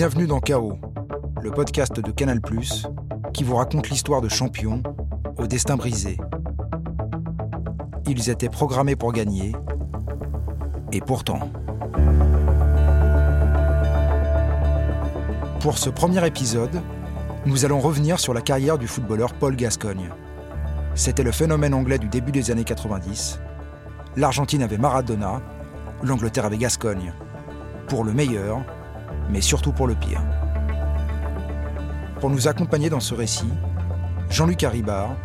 Bienvenue dans Chaos, le podcast de Canal ⁇ qui vous raconte l'histoire de champions au destin brisé. Ils étaient programmés pour gagner, et pourtant... Pour ce premier épisode, nous allons revenir sur la carrière du footballeur Paul Gascogne. C'était le phénomène anglais du début des années 90. L'Argentine avait Maradona, l'Angleterre avait Gascogne. Pour le meilleur, mais surtout pour le pire. Pour nous accompagner dans ce récit, Jean-Luc Haribard,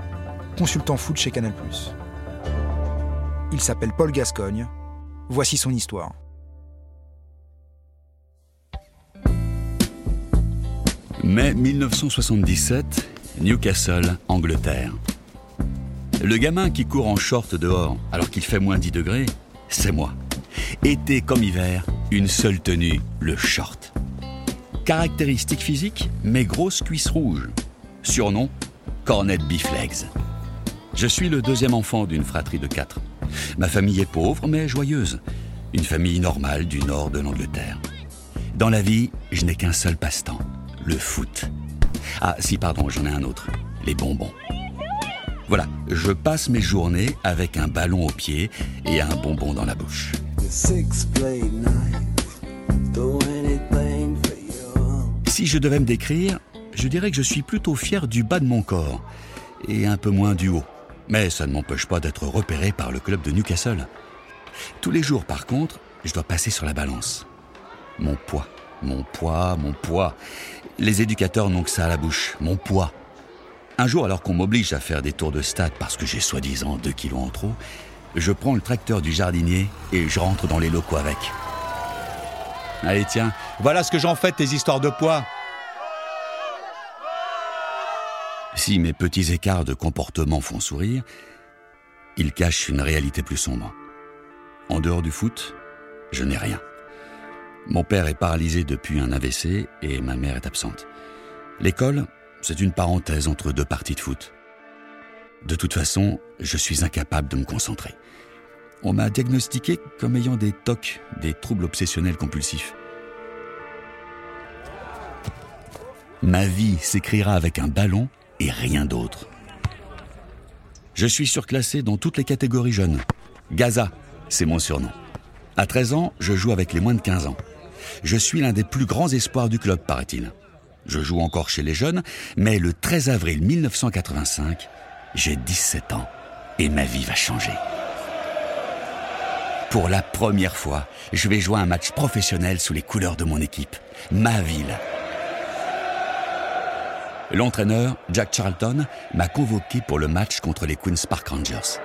consultant foot chez Canal+. Il s'appelle Paul Gascogne. Voici son histoire. Mai 1977, Newcastle, Angleterre. Le gamin qui court en short dehors alors qu'il fait moins 10 degrés, c'est moi. Été comme hiver, une seule tenue, le short. Caractéristique physique, mes grosses cuisses rouges. Surnom, Cornet Beef Legs. Je suis le deuxième enfant d'une fratrie de quatre. Ma famille est pauvre mais joyeuse. Une famille normale du nord de l'Angleterre. Dans la vie, je n'ai qu'un seul passe-temps, le foot. Ah si, pardon, j'en ai un autre, les bonbons. Voilà, je passe mes journées avec un ballon au pied et un bonbon dans la bouche. Si je devais me décrire, je dirais que je suis plutôt fier du bas de mon corps et un peu moins du haut. Mais ça ne m'empêche pas d'être repéré par le club de Newcastle. Tous les jours, par contre, je dois passer sur la balance. Mon poids, mon poids, mon poids. Les éducateurs n'ont que ça à la bouche, mon poids. Un jour, alors qu'on m'oblige à faire des tours de stade parce que j'ai soi-disant 2 kilos en trop, je prends le tracteur du jardinier et je rentre dans les locaux avec. Allez, tiens, voilà ce que j'en fais tes histoires de poids. Si mes petits écarts de comportement font sourire, ils cachent une réalité plus sombre. En dehors du foot, je n'ai rien. Mon père est paralysé depuis un AVC et ma mère est absente. L'école, c'est une parenthèse entre deux parties de foot. De toute façon, je suis incapable de me concentrer. On m'a diagnostiqué comme ayant des TOC, des troubles obsessionnels compulsifs. Ma vie s'écrira avec un ballon et rien d'autre. Je suis surclassé dans toutes les catégories jeunes. Gaza, c'est mon surnom. À 13 ans, je joue avec les moins de 15 ans. Je suis l'un des plus grands espoirs du club, paraît-il. Je joue encore chez les jeunes, mais le 13 avril 1985, j'ai 17 ans et ma vie va changer. Pour la première fois, je vais jouer un match professionnel sous les couleurs de mon équipe, ma ville. L'entraîneur, Jack Charlton, m'a convoqué pour le match contre les Queen's Park Rangers.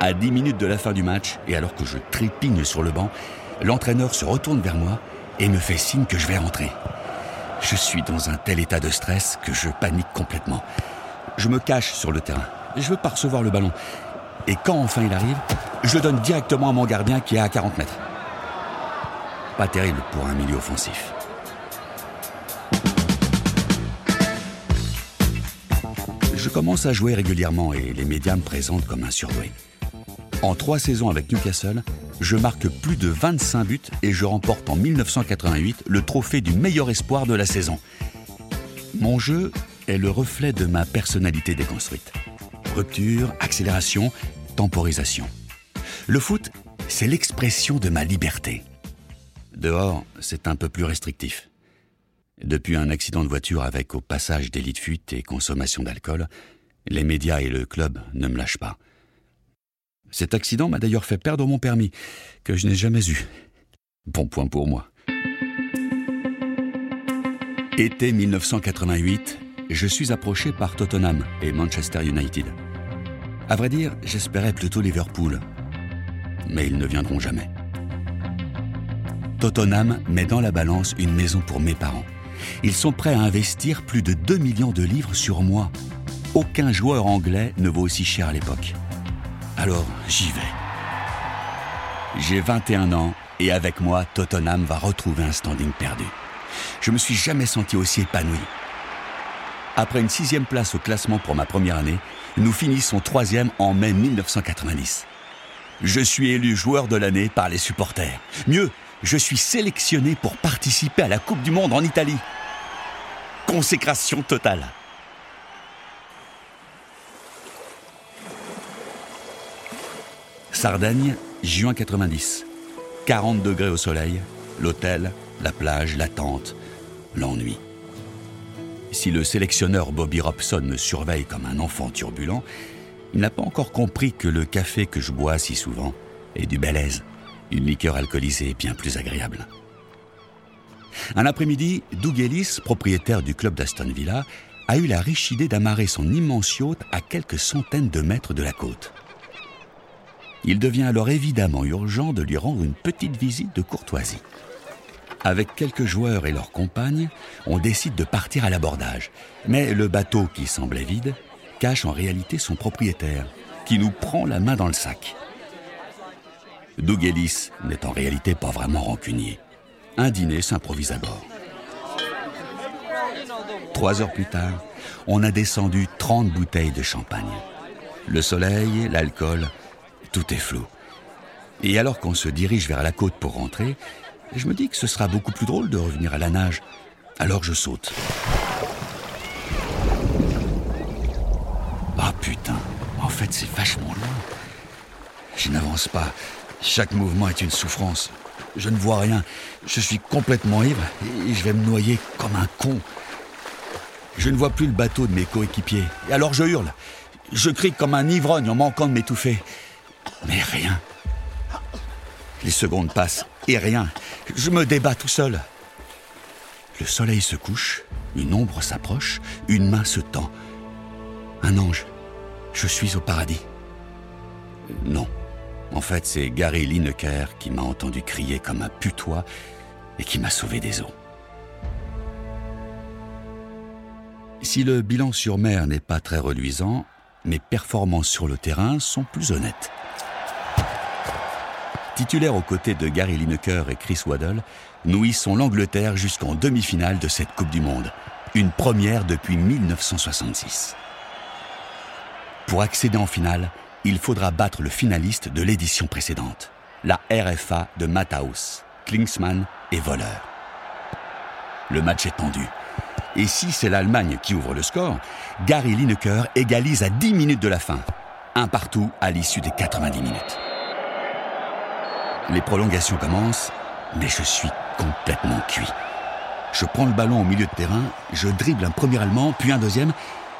À 10 minutes de la fin du match, et alors que je trépigne sur le banc, l'entraîneur se retourne vers moi et me fait signe que je vais rentrer. Je suis dans un tel état de stress que je panique complètement. Je me cache sur le terrain. Je veux pas recevoir le ballon. Et quand enfin il arrive, je le donne directement à mon gardien qui est à 40 mètres. Pas terrible pour un milieu offensif. Je commence à jouer régulièrement et les médias me présentent comme un surdoué. En trois saisons avec Newcastle, je marque plus de 25 buts et je remporte en 1988 le trophée du meilleur espoir de la saison. Mon jeu est le reflet de ma personnalité déconstruite. Rupture, accélération, temporisation. Le foot, c'est l'expression de ma liberté. Dehors, c'est un peu plus restrictif. Depuis un accident de voiture avec au passage délit de fuite et consommation d'alcool, les médias et le club ne me lâchent pas. Cet accident m'a d'ailleurs fait perdre mon permis, que je n'ai jamais eu. Bon point pour moi. Été 1988, je suis approché par Tottenham et Manchester United. À vrai dire, j'espérais plutôt Liverpool. Mais ils ne viendront jamais. Tottenham met dans la balance une maison pour mes parents. Ils sont prêts à investir plus de 2 millions de livres sur moi. Aucun joueur anglais ne vaut aussi cher à l'époque. Alors, j'y vais. J'ai 21 ans et avec moi, Tottenham va retrouver un standing perdu. Je me suis jamais senti aussi épanoui. Après une sixième place au classement pour ma première année, nous finissons troisième en mai 1990. Je suis élu joueur de l'année par les supporters. Mieux, je suis sélectionné pour participer à la Coupe du Monde en Italie. Consécration totale. Sardaigne, juin 90. 40 degrés au soleil, l'hôtel, la plage, la tente, l'ennui. Si le sélectionneur Bobby Robson me surveille comme un enfant turbulent, il n'a pas encore compris que le café que je bois si souvent est du belaise, une liqueur alcoolisée bien plus agréable. Un après-midi, Doug Ellis, propriétaire du club d'Aston Villa, a eu la riche idée d'amarrer son immense yacht à quelques centaines de mètres de la côte. Il devient alors évidemment urgent de lui rendre une petite visite de courtoisie. Avec quelques joueurs et leurs compagnes, on décide de partir à l'abordage. Mais le bateau, qui semblait vide, cache en réalité son propriétaire, qui nous prend la main dans le sac. Doug Ellis n'est en réalité pas vraiment rancunier un dîner s'improvise à bord. Trois heures plus tard, on a descendu 30 bouteilles de champagne. Le soleil, l'alcool, tout est flou. Et alors qu'on se dirige vers la côte pour rentrer, je me dis que ce sera beaucoup plus drôle de revenir à la nage. Alors je saute. Ah putain, en fait c'est vachement long. Je n'avance pas. Chaque mouvement est une souffrance. Je ne vois rien. Je suis complètement ivre et je vais me noyer comme un con. Je ne vois plus le bateau de mes coéquipiers. Et alors je hurle. Je crie comme un ivrogne en manquant de m'étouffer. Mais rien. Les secondes passent et rien. Je me débat tout seul. Le soleil se couche, une ombre s'approche, une main se tend. Un ange. Je suis au paradis. Non. En fait, c'est Gary Lineker qui m'a entendu crier comme un putois et qui m'a sauvé des eaux. Si le bilan sur mer n'est pas très reluisant, mes performances sur le terrain sont plus honnêtes. Titulaire aux côtés de Gary Lineker et Chris Waddle, nous hissons l'Angleterre jusqu'en demi-finale de cette Coupe du Monde, une première depuis 1966. Pour accéder en finale, il faudra battre le finaliste de l'édition précédente, la RFA de Matthaus, Klingsmann et Voller. Le match est tendu. Et si c'est l'Allemagne qui ouvre le score, Gary Lineker égalise à 10 minutes de la fin. Un partout à l'issue des 90 minutes. Les prolongations commencent, mais je suis complètement cuit. Je prends le ballon au milieu de terrain, je dribble un premier Allemand, puis un deuxième,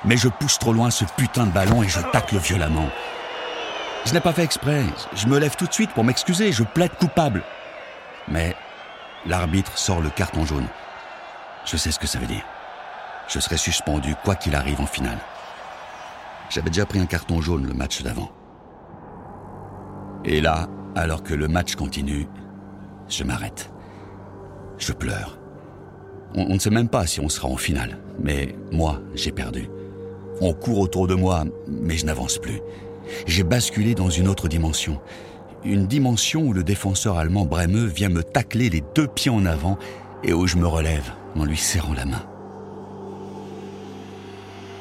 mais je pousse trop loin ce putain de ballon et je tacle violemment. Je n'ai pas fait exprès. Je me lève tout de suite pour m'excuser. Je plaide coupable. Mais l'arbitre sort le carton jaune. Je sais ce que ça veut dire. Je serai suspendu quoi qu'il arrive en finale. J'avais déjà pris un carton jaune le match d'avant. Et là, alors que le match continue, je m'arrête. Je pleure. On, on, ne sait même pas si on sera en finale, mais moi, j'ai perdu. On court autour de moi, mais je n'avance plus j'ai basculé dans une autre dimension. Une dimension où le défenseur allemand Bremeux vient me tacler les deux pieds en avant et où je me relève en lui serrant la main.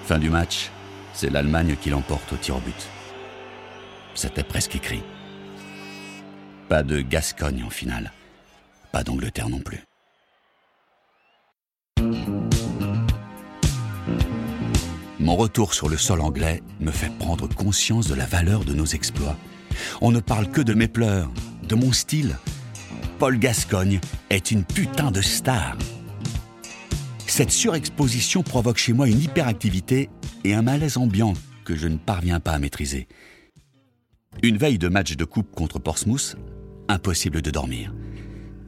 Fin du match, c'est l'Allemagne qui l'emporte au tir au but. C'était presque écrit. Pas de Gascogne en finale. Pas d'Angleterre non plus. Mon retour sur le sol anglais me fait prendre conscience de la valeur de nos exploits. On ne parle que de mes pleurs, de mon style. Paul Gascogne est une putain de star. Cette surexposition provoque chez moi une hyperactivité et un malaise ambiant que je ne parviens pas à maîtriser. Une veille de match de coupe contre Portsmouth, impossible de dormir.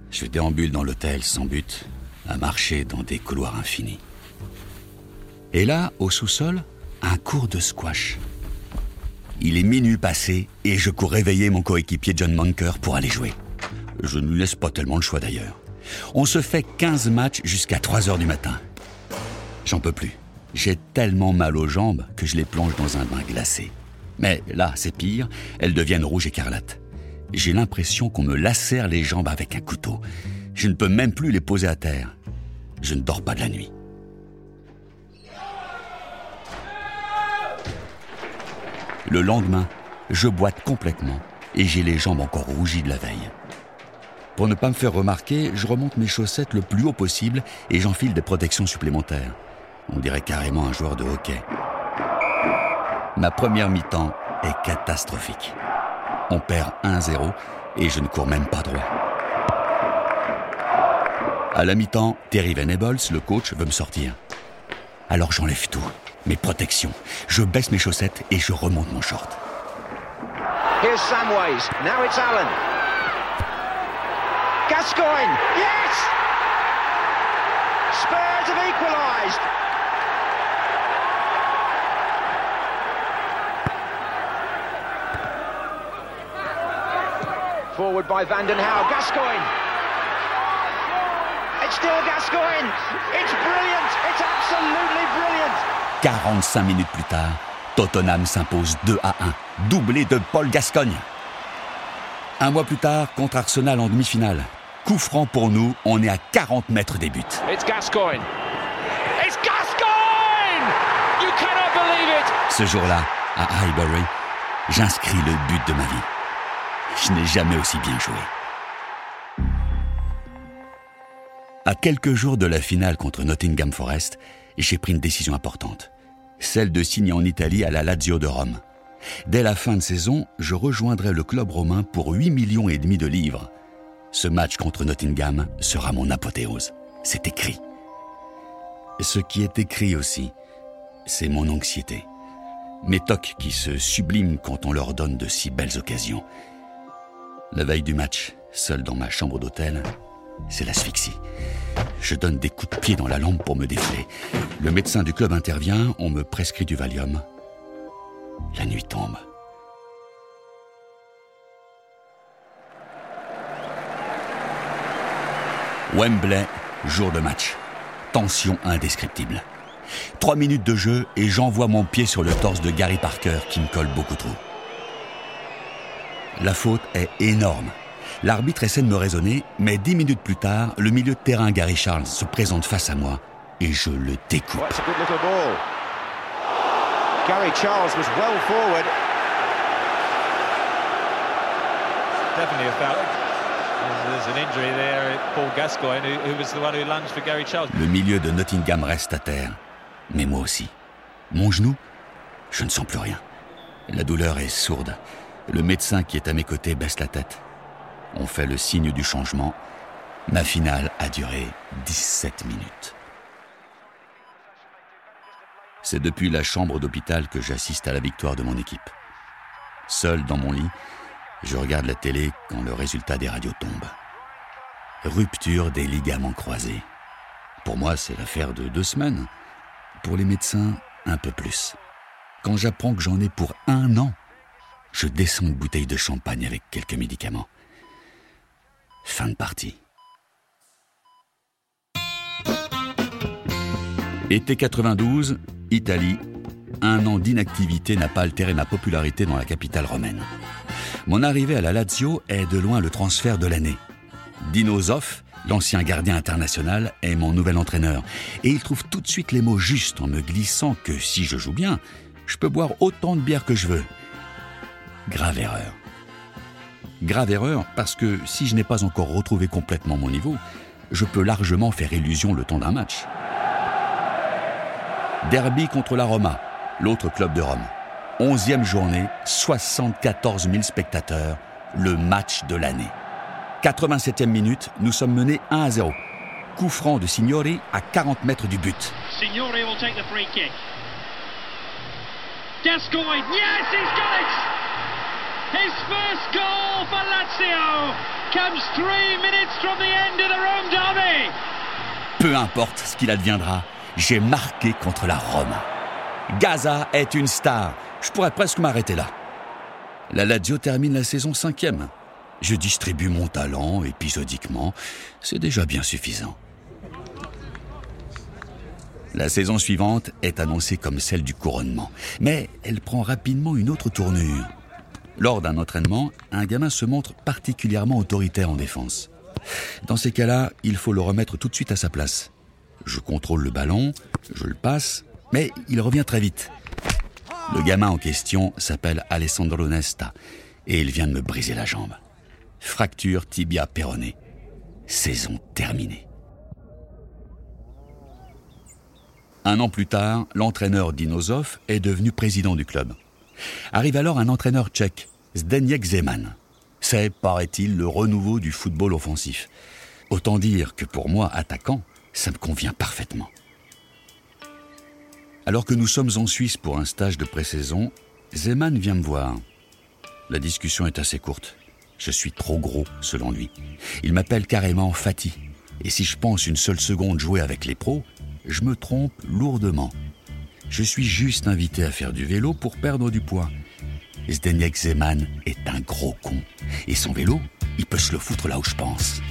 Je déambule dans l'hôtel sans but, à marcher dans des couloirs infinis. Et là, au sous-sol, un cours de squash. Il est minuit passé et je cours réveiller mon coéquipier John Monker pour aller jouer. Je ne lui laisse pas tellement le choix d'ailleurs. On se fait 15 matchs jusqu'à 3 heures du matin. J'en peux plus. J'ai tellement mal aux jambes que je les plonge dans un bain glacé. Mais là, c'est pire, elles deviennent rouges écarlates. J'ai l'impression qu'on me lacère les jambes avec un couteau. Je ne peux même plus les poser à terre. Je ne dors pas de la nuit. Le lendemain, je boite complètement et j'ai les jambes encore rougies de la veille. Pour ne pas me faire remarquer, je remonte mes chaussettes le plus haut possible et j'enfile des protections supplémentaires. On dirait carrément un joueur de hockey. Ma première mi-temps est catastrophique. On perd 1-0 et je ne cours même pas droit. À la mi-temps, Terry Venables, le coach, veut me sortir. Alors j'enlève tout, mes protections, je baisse mes chaussettes et je remonte mon short. Here's Samways. Now it's Allen. Gascoigne. Yes! Spurs have equalised. Forward by Vandenhauw. Gascoigne. It's still Gascoigne. It's brilliant. It's absolutely brilliant. 45 minutes plus tard, Tottenham s'impose 2 à 1, doublé de Paul Gascogne. Un mois plus tard, contre Arsenal en demi-finale. Coup franc pour nous, on est à 40 mètres des buts. It's Gascoigne. It's Gascoigne! You cannot believe it. Ce jour-là, à Highbury, j'inscris le but de ma vie. Je n'ai jamais aussi bien joué. À quelques jours de la finale contre Nottingham Forest, j'ai pris une décision importante. Celle de signer en Italie à la Lazio de Rome. Dès la fin de saison, je rejoindrai le club romain pour 8 millions et demi de livres. Ce match contre Nottingham sera mon apothéose. C'est écrit. Ce qui est écrit aussi, c'est mon anxiété. Mes tocs qui se subliment quand on leur donne de si belles occasions. La veille du match, seul dans ma chambre d'hôtel, c'est l'asphyxie. Je donne des coups de pied dans la lampe pour me défler. Le médecin du club intervient, on me prescrit du Valium. La nuit tombe. Wembley, jour de match. Tension indescriptible. Trois minutes de jeu et j'envoie mon pied sur le torse de Gary Parker qui me colle beaucoup trop. La faute est énorme. L'arbitre essaie de me raisonner, mais dix minutes plus tard, le milieu de terrain Gary Charles se présente face à moi et je le découpe. Gary Charles was well forward. Definitely a foul. There's an injury there, Paul Gascoigne, who, who was the one who lunged for Gary Charles. Le milieu de Nottingham reste à terre, mais moi aussi. Mon genou, je ne sens plus rien. La douleur est sourde. Le médecin qui est à mes côtés baisse la tête. On fait le signe du changement. Ma finale a duré 17 minutes. C'est depuis la chambre d'hôpital que j'assiste à la victoire de mon équipe. Seul dans mon lit, je regarde la télé quand le résultat des radios tombe. Rupture des ligaments croisés. Pour moi, c'est l'affaire de deux semaines. Pour les médecins, un peu plus. Quand j'apprends que j'en ai pour un an, je descends une bouteille de champagne avec quelques médicaments. Fin de partie. Été 92, Italie. Un an d'inactivité n'a pas altéré ma popularité dans la capitale romaine. Mon arrivée à la Lazio est de loin le transfert de l'année. Dino Zoff, l'ancien gardien international, est mon nouvel entraîneur. Et il trouve tout de suite les mots justes en me glissant que si je joue bien, je peux boire autant de bière que je veux. Grave erreur. Grave erreur parce que si je n'ai pas encore retrouvé complètement mon niveau, je peux largement faire illusion le temps d'un match. Derby contre la Roma, l'autre club de Rome. Onzième journée, 74 000 spectateurs, le match de l'année. 87e minute, nous sommes menés 1 à 0. Coup franc de Signori à 40 mètres du but. Signore will take the free kick. Yes, he's! His first goal for Lazio comes three minutes from the end of Rome derby. Peu importe ce qu'il adviendra, j'ai marqué contre la Rome. Gaza est une star. Je pourrais presque m'arrêter là. La Lazio termine la saison cinquième. Je distribue mon talent épisodiquement. C'est déjà bien suffisant. La saison suivante est annoncée comme celle du couronnement, mais elle prend rapidement une autre tournure. Lors d'un entraînement, un gamin se montre particulièrement autoritaire en défense. Dans ces cas-là, il faut le remettre tout de suite à sa place. Je contrôle le ballon, je le passe, mais il revient très vite. Le gamin en question s'appelle Alessandro Nesta et il vient de me briser la jambe. Fracture tibia péronée. saison terminée. Un an plus tard, l'entraîneur Dinosov est devenu président du club. Arrive alors un entraîneur tchèque, Zdeněk Zeman. C'est, paraît-il, le renouveau du football offensif. Autant dire que pour moi, attaquant, ça me convient parfaitement. Alors que nous sommes en Suisse pour un stage de pré-saison, Zeman vient me voir. La discussion est assez courte. Je suis trop gros, selon lui. Il m'appelle carrément Fatih. Et si je pense une seule seconde jouer avec les pros, je me trompe lourdement. Je suis juste invité à faire du vélo pour perdre du poids. Zdeněk Zeman est un gros con. Et son vélo, il peut se le foutre là où je pense.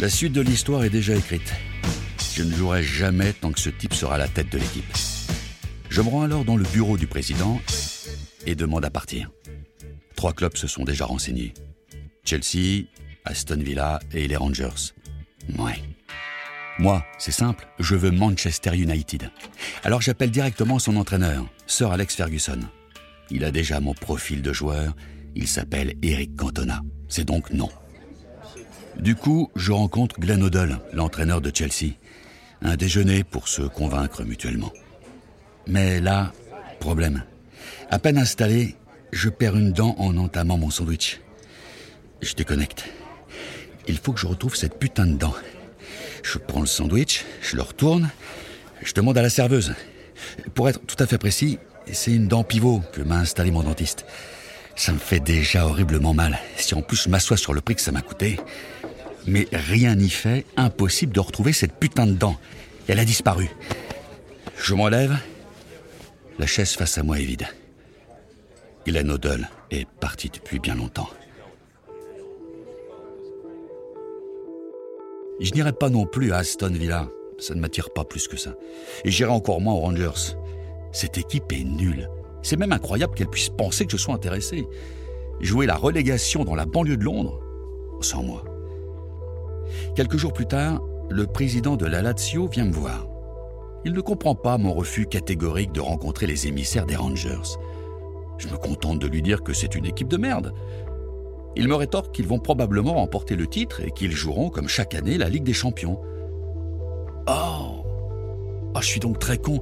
La suite de l'histoire est déjà écrite. Je ne jouerai jamais tant que ce type sera la tête de l'équipe. Je me rends alors dans le bureau du président et demande à partir. Trois clubs se sont déjà renseignés. Chelsea, Aston Villa et les Rangers. Ouais. Moi, c'est simple, je veux Manchester United. Alors j'appelle directement son entraîneur, Sir Alex Ferguson. Il a déjà mon profil de joueur, il s'appelle Eric Cantona. C'est donc non. Du coup, je rencontre Glenn O'Dell, l'entraîneur de Chelsea. Un déjeuner pour se convaincre mutuellement. Mais là, problème. À peine installé, je perds une dent en entamant mon sandwich. Je déconnecte. Il faut que je retrouve cette putain de dent. Je prends le sandwich, je le retourne, je demande à la serveuse. Pour être tout à fait précis, c'est une dent pivot que m'a installé mon dentiste. Ça me fait déjà horriblement mal. Si en plus je m'assois sur le prix que ça m'a coûté. Mais rien n'y fait, impossible de retrouver cette putain de dent. Elle a disparu. Je m'enlève. La chaise face à moi est vide. Glenn O'Dell est parti depuis bien longtemps. Je n'irai pas non plus à Aston Villa. Ça ne m'attire pas plus que ça. Et j'irai encore moins aux Rangers. Cette équipe est nulle. C'est même incroyable qu'elle puisse penser que je sois intéressé. Jouer la relégation dans la banlieue de Londres Sans moi. Quelques jours plus tard, le président de la Lazio vient me voir. Il ne comprend pas mon refus catégorique de rencontrer les émissaires des Rangers. Je me contente de lui dire que c'est une équipe de merde. Il me rétorque qu'ils vont probablement remporter le titre et qu'ils joueront, comme chaque année, la Ligue des Champions. Oh Oh, je suis donc très con.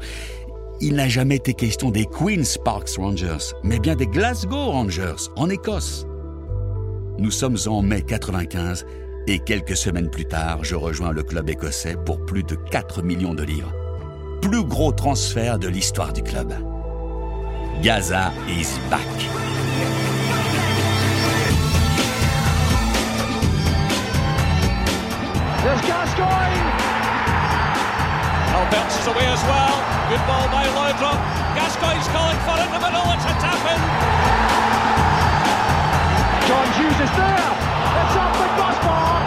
Il n'a jamais été question des Queen's Parks Rangers, mais bien des Glasgow Rangers, en Écosse. Nous sommes en mai 95 et quelques semaines plus tard, je rejoins le club écossais pour plus de 4 millions de livres. Plus gros transfert de l'histoire du club. Gaza is back. There's Gascoigne! Al bounces away as well. Good ball by Laudrup. Gascoigne's calling for it in the middle. It's a tap in. John Hughes is there! It's off the crossbar!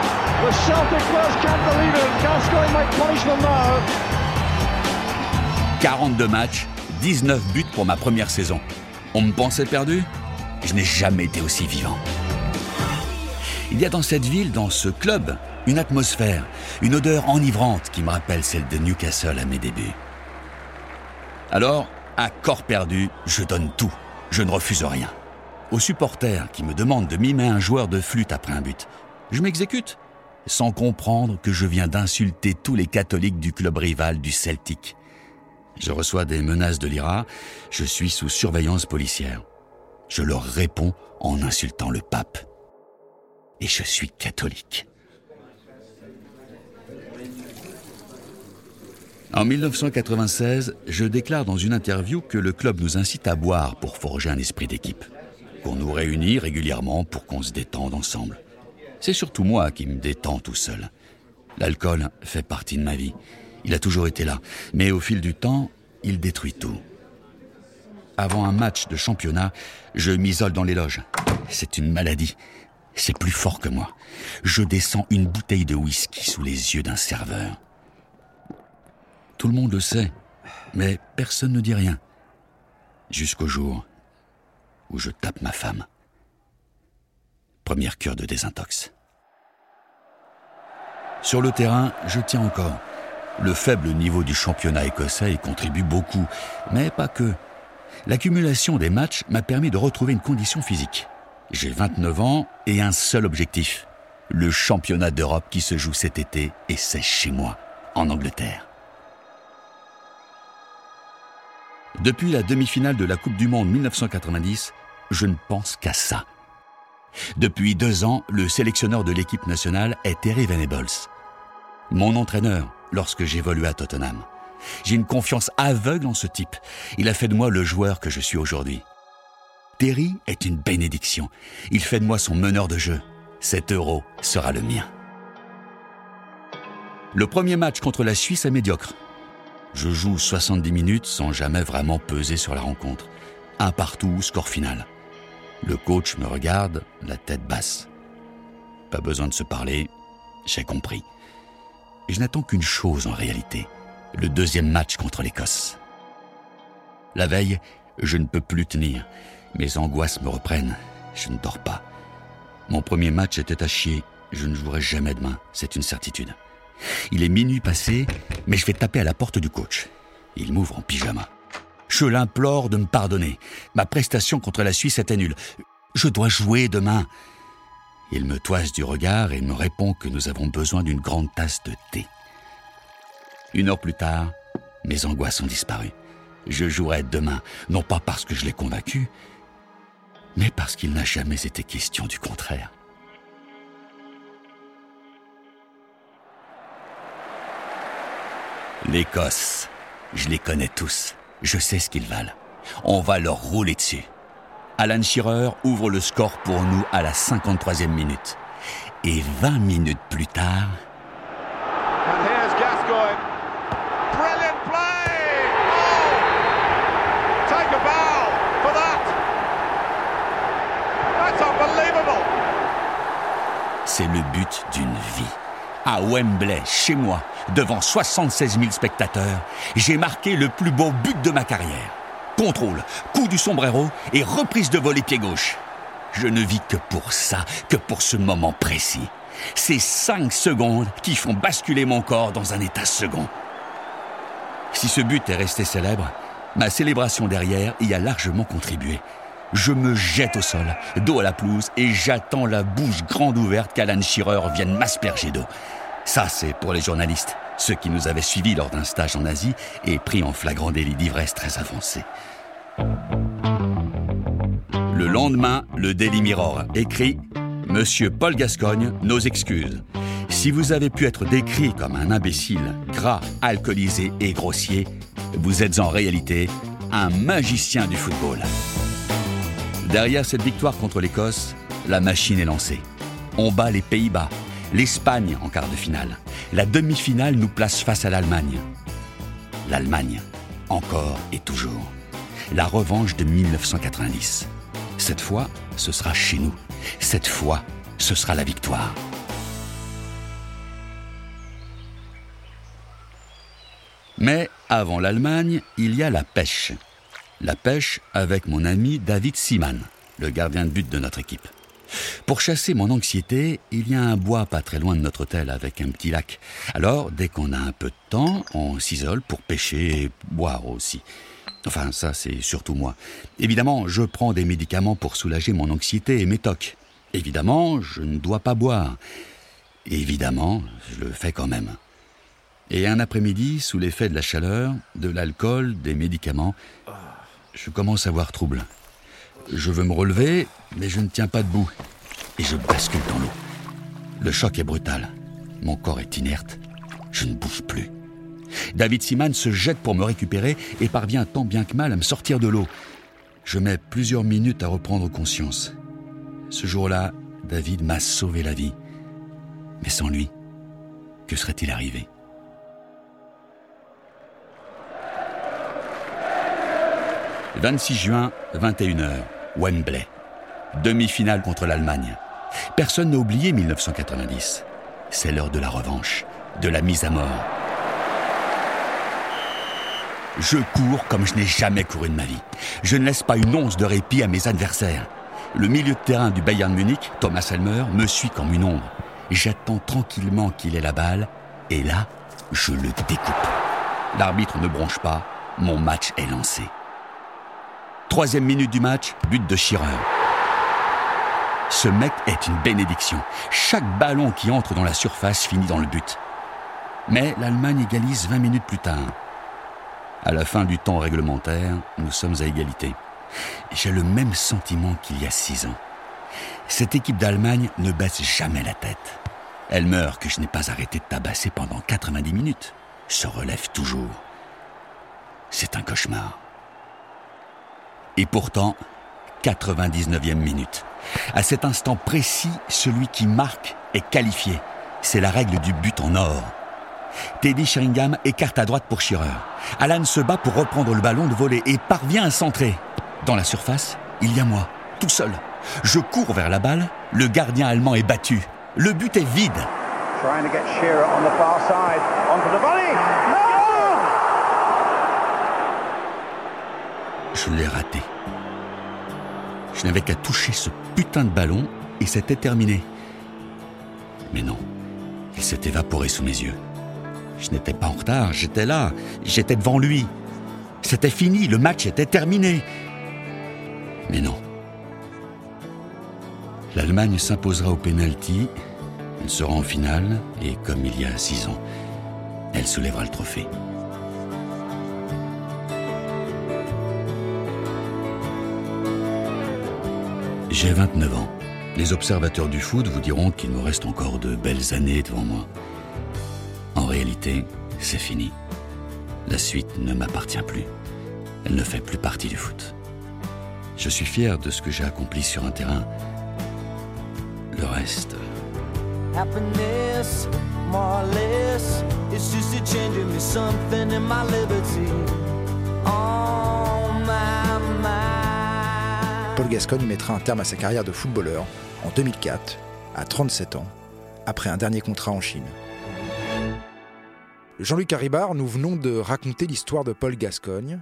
The Celtic players can't believe it. Gascoigne might punish them now. 42 matchs, 19 buts pour ma première saison. On me pensait perdu Je n'ai jamais été aussi vivant. Il y a dans cette ville, dans ce club, une atmosphère, une odeur enivrante qui me rappelle celle de Newcastle à mes débuts. Alors, à corps perdu, je donne tout. Je ne refuse rien. Aux supporters qui me demandent de mimer un joueur de flûte après un but, je m'exécute, sans comprendre que je viens d'insulter tous les catholiques du club rival du Celtic. Je reçois des menaces de l'IRA, je suis sous surveillance policière. Je leur réponds en insultant le pape. Et je suis catholique. En 1996, je déclare dans une interview que le club nous incite à boire pour forger un esprit d'équipe, qu'on nous réunit régulièrement pour qu'on se détende ensemble. C'est surtout moi qui me détends tout seul. L'alcool fait partie de ma vie. Il a toujours été là, mais au fil du temps, il détruit tout. Avant un match de championnat, je m'isole dans les loges. C'est une maladie. C'est plus fort que moi. Je descends une bouteille de whisky sous les yeux d'un serveur. Tout le monde le sait, mais personne ne dit rien. Jusqu'au jour où je tape ma femme. Première cure de désintox. Sur le terrain, je tiens encore. Le faible niveau du championnat écossais contribue beaucoup, mais pas que. L'accumulation des matchs m'a permis de retrouver une condition physique. J'ai 29 ans et un seul objectif. Le championnat d'Europe qui se joue cet été et c'est chez moi, en Angleterre. Depuis la demi-finale de la Coupe du Monde 1990, je ne pense qu'à ça. Depuis deux ans, le sélectionneur de l'équipe nationale est Terry Venables. Mon entraîneur, lorsque j'évoluais à Tottenham. J'ai une confiance aveugle en ce type. Il a fait de moi le joueur que je suis aujourd'hui. Terry est une bénédiction. Il fait de moi son meneur de jeu. Cet euro sera le mien. Le premier match contre la Suisse est médiocre. Je joue 70 minutes sans jamais vraiment peser sur la rencontre. Un partout, score final. Le coach me regarde, la tête basse. Pas besoin de se parler, j'ai compris. Je n'attends qu'une chose en réalité, le deuxième match contre l'Écosse. La veille, je ne peux plus tenir. Mes angoisses me reprennent. Je ne dors pas. Mon premier match était à chier. Je ne jouerai jamais demain, c'est une certitude. Il est minuit passé, mais je vais taper à la porte du coach. Il m'ouvre en pyjama. Je l'implore de me pardonner. Ma prestation contre la Suisse était nulle. Je dois jouer demain. Il me toise du regard et me répond que nous avons besoin d'une grande tasse de thé. Une heure plus tard, mes angoisses ont disparu. Je jouerai demain, non pas parce que je l'ai convaincu, mais parce qu'il n'a jamais été question du contraire. L'Écosse, je les connais tous. Je sais ce qu'ils valent. On va leur rouler dessus. Alan Shearer ouvre le score pour nous à la 53e minute. Et 20 minutes plus tard. Oh! C'est le but d'une vie. À Wembley, chez moi, devant 76 000 spectateurs, j'ai marqué le plus beau but de ma carrière. Contrôle, coup du sombrero et reprise de volet pied gauche. Je ne vis que pour ça, que pour ce moment précis. Ces cinq secondes qui font basculer mon corps dans un état second. Si ce but est resté célèbre, ma célébration derrière y a largement contribué. Je me jette au sol, dos à la pelouse, et j'attends la bouche grande ouverte qu'Alan Shearer vienne m'asperger d'eau. Ça, c'est pour les journalistes, ceux qui nous avaient suivis lors d'un stage en Asie et pris en flagrant délit d'ivresse très avancé. Le lendemain, le Daily Mirror écrit Monsieur Paul Gascogne, nos excuses. Si vous avez pu être décrit comme un imbécile, gras, alcoolisé et grossier, vous êtes en réalité un magicien du football. Derrière cette victoire contre l'Écosse, la machine est lancée. On bat les Pays-Bas, l'Espagne en quart de finale. La demi-finale nous place face à l'Allemagne. L'Allemagne, encore et toujours. La revanche de 1990. Cette fois, ce sera chez nous. Cette fois, ce sera la victoire. Mais avant l'Allemagne, il y a la pêche. La pêche avec mon ami David Seaman, le gardien de but de notre équipe. Pour chasser mon anxiété, il y a un bois pas très loin de notre hôtel avec un petit lac. Alors, dès qu'on a un peu de temps, on s'isole pour pêcher et boire aussi. Enfin, ça, c'est surtout moi. Évidemment, je prends des médicaments pour soulager mon anxiété et mes tocs. Évidemment, je ne dois pas boire. Évidemment, je le fais quand même. Et un après-midi, sous l'effet de la chaleur, de l'alcool, des médicaments, je commence à avoir trouble. Je veux me relever, mais je ne tiens pas debout. Et je bascule dans l'eau. Le choc est brutal. Mon corps est inerte. Je ne bouge plus. David Seaman se jette pour me récupérer et parvient tant bien que mal à me sortir de l'eau. Je mets plusieurs minutes à reprendre conscience. Ce jour-là, David m'a sauvé la vie. Mais sans lui, que serait-il arrivé? 26 juin, 21h, Wembley. Demi-finale contre l'Allemagne. Personne n'a oublié 1990. C'est l'heure de la revanche, de la mise à mort. Je cours comme je n'ai jamais couru de ma vie. Je ne laisse pas une once de répit à mes adversaires. Le milieu de terrain du Bayern Munich, Thomas Helmer, me suit comme une ombre. J'attends tranquillement qu'il ait la balle, et là, je le découpe. L'arbitre ne bronche pas, mon match est lancé. Troisième minute du match, but de Shearer. Ce mec est une bénédiction. Chaque ballon qui entre dans la surface finit dans le but. Mais l'Allemagne égalise 20 minutes plus tard. À la fin du temps réglementaire, nous sommes à égalité. J'ai le même sentiment qu'il y a six ans. Cette équipe d'Allemagne ne baisse jamais la tête. Elle meurt que je n'ai pas arrêté de tabasser pendant 90 minutes. Se relève toujours. C'est un cauchemar. Et pourtant, 99e minute. À cet instant précis, celui qui marque est qualifié. C'est la règle du but en or. Teddy Sheringham écarte à droite pour Shearer. Alan se bat pour reprendre le ballon de volée et parvient à centrer. Dans la surface, il y a moi, tout seul. Je cours vers la balle, le gardien allemand est battu. Le but est vide. Je l'ai raté. Je n'avais qu'à toucher ce putain de ballon et c'était terminé. Mais non, il s'est évaporé sous mes yeux. Je n'étais pas en retard, j'étais là, j'étais devant lui. C'était fini, le match était terminé. Mais non. L'Allemagne s'imposera au penalty, elle sera en finale et comme il y a six ans, elle soulèvera le trophée. J'ai 29 ans. Les observateurs du foot vous diront qu'il me reste encore de belles années devant moi. En réalité, c'est fini. La suite ne m'appartient plus. Elle ne fait plus partie du foot. Je suis fier de ce que j'ai accompli sur un terrain. Le reste. Happiness, more or less, it's just me something in my liberty. Paul Gascogne mettra un terme à sa carrière de footballeur en 2004, à 37 ans, après un dernier contrat en Chine. Jean-Luc Haribard, nous venons de raconter l'histoire de Paul Gascogne.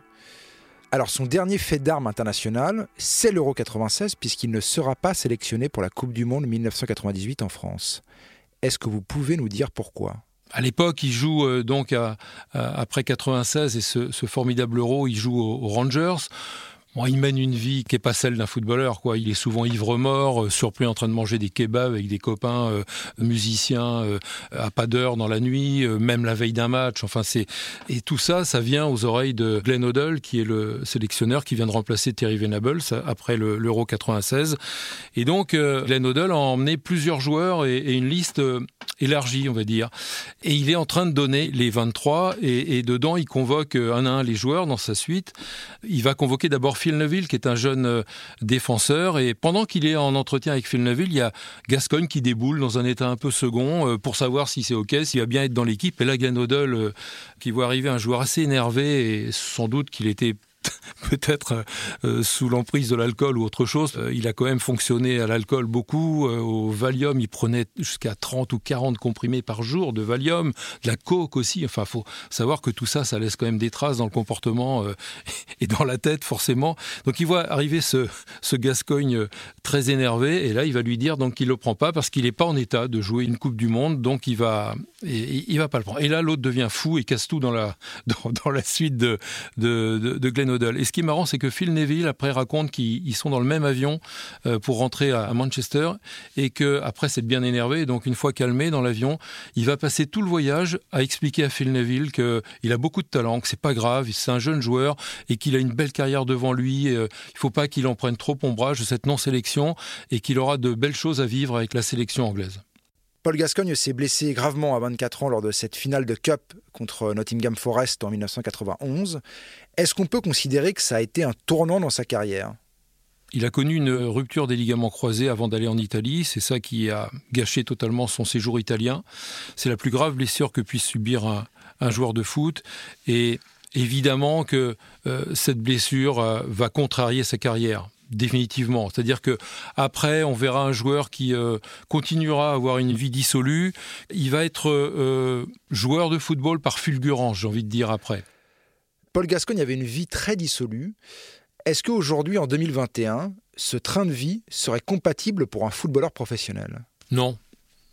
Alors son dernier fait d'armes international, c'est l'Euro 96 puisqu'il ne sera pas sélectionné pour la Coupe du Monde 1998 en France. Est-ce que vous pouvez nous dire pourquoi? À l'époque, il joue euh, donc après 96 et ce, formidable Euro, il joue aux Rangers il mène une vie qui n'est pas celle d'un footballeur. Quoi. Il est souvent ivre-mort, euh, surpris en train de manger des kebabs avec des copains euh, musiciens euh, à pas d'heure dans la nuit, même la veille d'un match. Enfin, et tout ça, ça vient aux oreilles de Glenn Hoddle, qui est le sélectionneur qui vient de remplacer Terry Venables après l'Euro 96. Et donc, Glenn Hoddle a emmené plusieurs joueurs et, une liste élargie, on va dire. Et il est en train de donner les 23 et, et dedans, il convoque un à un les joueurs dans sa suite. Il va convoquer d'abord Phil Neville, qui est un jeune euh, défenseur. Et pendant qu'il est en entretien avec Phil Neville, il y a Gascogne qui déboule dans un état un peu second euh, pour savoir si c'est OK, s'il va bien être dans l'équipe. Et là, Glenn euh, qui voit arriver un joueur assez énervé, et sans doute qu'il était peut-être euh, sous l'emprise de l'alcool ou autre chose. Euh, il a quand même fonctionné à l'alcool beaucoup. Euh, au Valium, il prenait jusqu'à 30 ou 40 comprimés par jour de Valium, de la coke aussi. Enfin, faut savoir que tout ça, ça laisse quand même des traces dans le comportement et dans la tête, forcément. Donc, il voit arriver ce, Gascogne très énervé et là, il va lui dire donc qu'il le prend pas parce qu'il n'est pas en état de jouer une Coupe du Monde, donc il va, il, va pas le prendre. Et là, l'autre devient fou et casse tout dans la, dans, la suite de, de, de, Glenn et ce qui est marrant, c'est que Phil Neville, après, raconte qu'ils sont dans le même avion euh, pour rentrer à, Manchester et que après c'est bien énervé. donc, une fois calmé dans l'avion, il va passer tout le voyage à expliquer à Phil Neville qu'il a beaucoup de talent, que c'est pas grave, c'est un jeune joueur et qu'il a une belle carrière devant lui. Euh, il faut pas qu'il en prenne trop ombrage de cette non-sélection et qu'il aura de belles choses à vivre avec la sélection anglaise. Paul Gascogne s'est blessé gravement à 24 ans lors de cette finale de Cup contre Nottingham Forest en 1991. Est-ce qu'on peut considérer que ça a été un tournant dans sa carrière? Il a connu une rupture des ligaments croisés avant d'aller en Italie. C'est ça qui a gâché totalement son séjour italien. C'est la plus grave blessure que puisse subir un, joueur de foot. Et évidemment que euh, cette blessure euh, va contrarier sa carrière définitivement. C'est-à-dire que après, on verra un joueur qui euh, continuera à avoir une vie dissolue. Il va être euh, joueur de football par fulgurance, j'ai envie de dire après. Paul Gascogne avait une vie très dissolue. Est-ce qu'aujourd'hui, en 2021, ce train de vie serait compatible pour un footballeur professionnel? Non.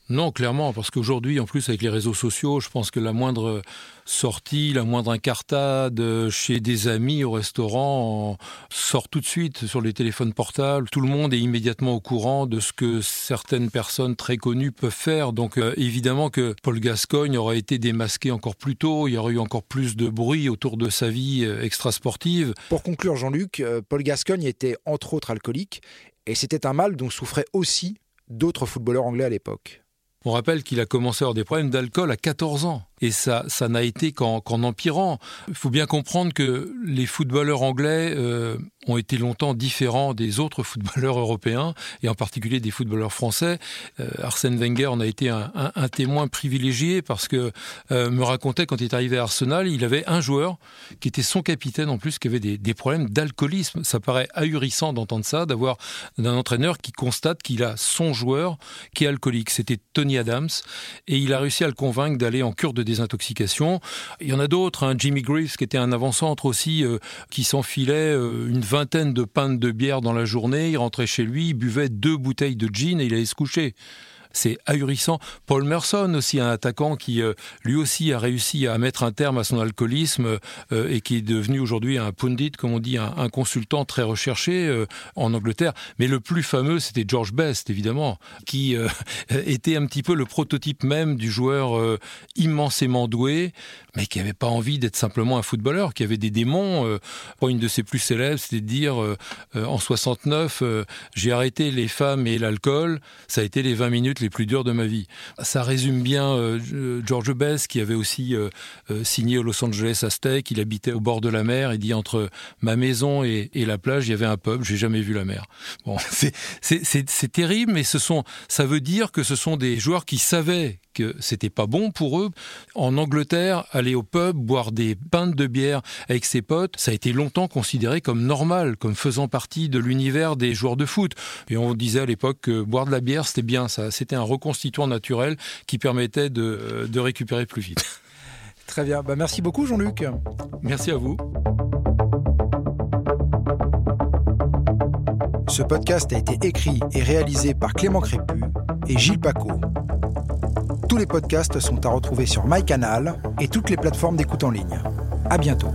Non, clairement, parce qu'aujourd'hui, en plus, avec les réseaux sociaux, je pense que la moindre sortie, la moindre incartade chez des amis au restaurant sort tout de suite sur les téléphones portables. Tout le monde est immédiatement au courant de ce que certaines personnes très connues peuvent faire. Donc, euh, évidemment que Paul Gascogne aurait été démasqué encore plus tôt. Il y aurait eu encore plus de bruit autour de sa vie euh, extrasportive. Pour conclure, Jean-Luc, euh, Paul Gascogne était entre autres alcoolique et c'était un mal dont souffraient aussi d'autres footballeurs anglais à l'époque. On rappelle qu'il a commencé à avoir des problèmes d'alcool à 14 ans. Et ça, ça n'a été qu'en empirant. Il faut bien comprendre que les footballeurs anglais euh, ont été longtemps différents des autres footballeurs européens, et en particulier des footballeurs français. Euh, Arsène Wenger en a été un, témoin privilégié parce que euh, me racontait quand il est arrivé à Arsenal, il avait un joueur qui était son capitaine en plus, qui avait des, problèmes d'alcoolisme. Ça paraît ahurissant d'entendre ça, d'avoir un entraîneur qui constate qu'il a son joueur qui est alcoolique. C'était Tony Adams, et il a réussi à le convaincre d'aller en cure de désintoxication. Il y en a d'autres, hein. Jimmy Greaves qui était un avant-centre aussi, euh, qui s'enfilait euh, une vingtaine de pintes de bière dans la journée, il rentrait chez lui, il buvait deux bouteilles de gin et il allait se coucher c'est ahurissant. Paul Merson aussi, un attaquant qui euh, lui aussi a réussi à mettre un terme à son alcoolisme euh, et qui est devenu aujourd'hui un pundit, comme on dit, un, consultant très recherché euh, en Angleterre. Mais le plus fameux, c'était George Best, évidemment, qui était un petit peu le prototype même du joueur immensément doué, mais qui n'avait pas envie d'être simplement un footballeur, qui avait des démons. une de ses plus célèbres, c'était de dire en 69, j'ai arrêté les femmes et l'alcool, ça a été les 20 minutes les plus durs de ma vie. Ça résume bien euh, George Best, qui avait aussi euh, euh, signé au Los Angeles Aztec. Il habitait au bord de la mer. Il dit entre ma maison et, la plage, il y avait un pub. J'ai jamais vu la mer. Bon, c'est terrible, mais ce sont, ça veut dire que ce sont des joueurs qui savaient que c'était pas bon pour eux. En Angleterre, aller au pub, boire des pintes de bière avec ses potes, ça a été longtemps considéré comme normal, comme faisant partie de l'univers des joueurs de foot. Et on disait à l'époque que boire de la bière, c'était bien, ça, c'était un reconstituant naturel qui permettait de, de récupérer plus vite. Très bien, bah, merci beaucoup Jean-Luc. Merci à vous. Ce podcast a été écrit et réalisé par Clément Crépu et Gilles Paco. Tous les podcasts sont à retrouver sur MyCanal et toutes les plateformes d'écoute en ligne. À bientôt.